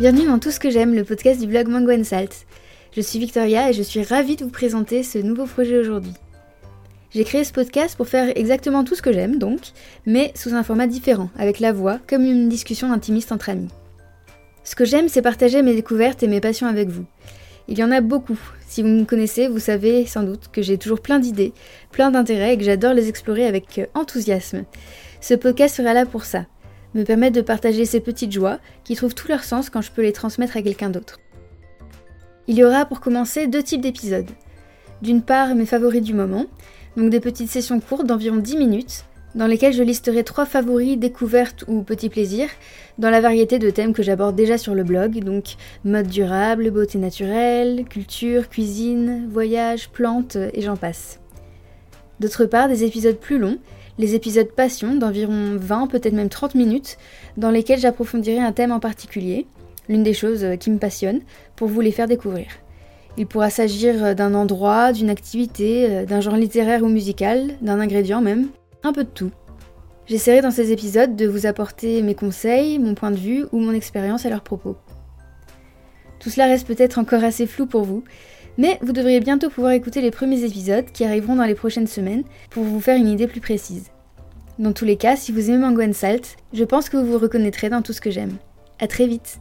Bienvenue dans Tout ce que j'aime, le podcast du blog Mango Salt. Je suis Victoria et je suis ravie de vous présenter ce nouveau projet aujourd'hui. J'ai créé ce podcast pour faire exactement tout ce que j'aime donc, mais sous un format différent, avec la voix, comme une discussion intimiste entre amis. Ce que j'aime, c'est partager mes découvertes et mes passions avec vous. Il y en a beaucoup. Si vous me connaissez, vous savez sans doute que j'ai toujours plein d'idées, plein d'intérêts et que j'adore les explorer avec enthousiasme. Ce podcast sera là pour ça, me permettre de partager ces petites joies qui trouvent tout leur sens quand je peux les transmettre à quelqu'un d'autre. Il y aura pour commencer deux types d'épisodes. D'une part, mes favoris du moment, donc des petites sessions courtes d'environ 10 minutes, dans lesquelles je listerai trois favoris, découvertes ou petits plaisirs, dans la variété de thèmes que j'aborde déjà sur le blog, donc mode durable, beauté naturelle, culture, cuisine, voyage, plantes, et j'en passe. D'autre part, des épisodes plus longs, les épisodes passion d'environ 20, peut-être même 30 minutes, dans lesquels j'approfondirai un thème en particulier, l'une des choses qui me passionne, pour vous les faire découvrir. Il pourra s'agir d'un endroit, d'une activité, d'un genre littéraire ou musical, d'un ingrédient même, un peu de tout. J'essaierai dans ces épisodes de vous apporter mes conseils, mon point de vue ou mon expérience à leur propos. Tout cela reste peut-être encore assez flou pour vous, mais vous devriez bientôt pouvoir écouter les premiers épisodes qui arriveront dans les prochaines semaines pour vous faire une idée plus précise. Dans tous les cas, si vous aimez Mango Salt, je pense que vous vous reconnaîtrez dans tout ce que j'aime. A très vite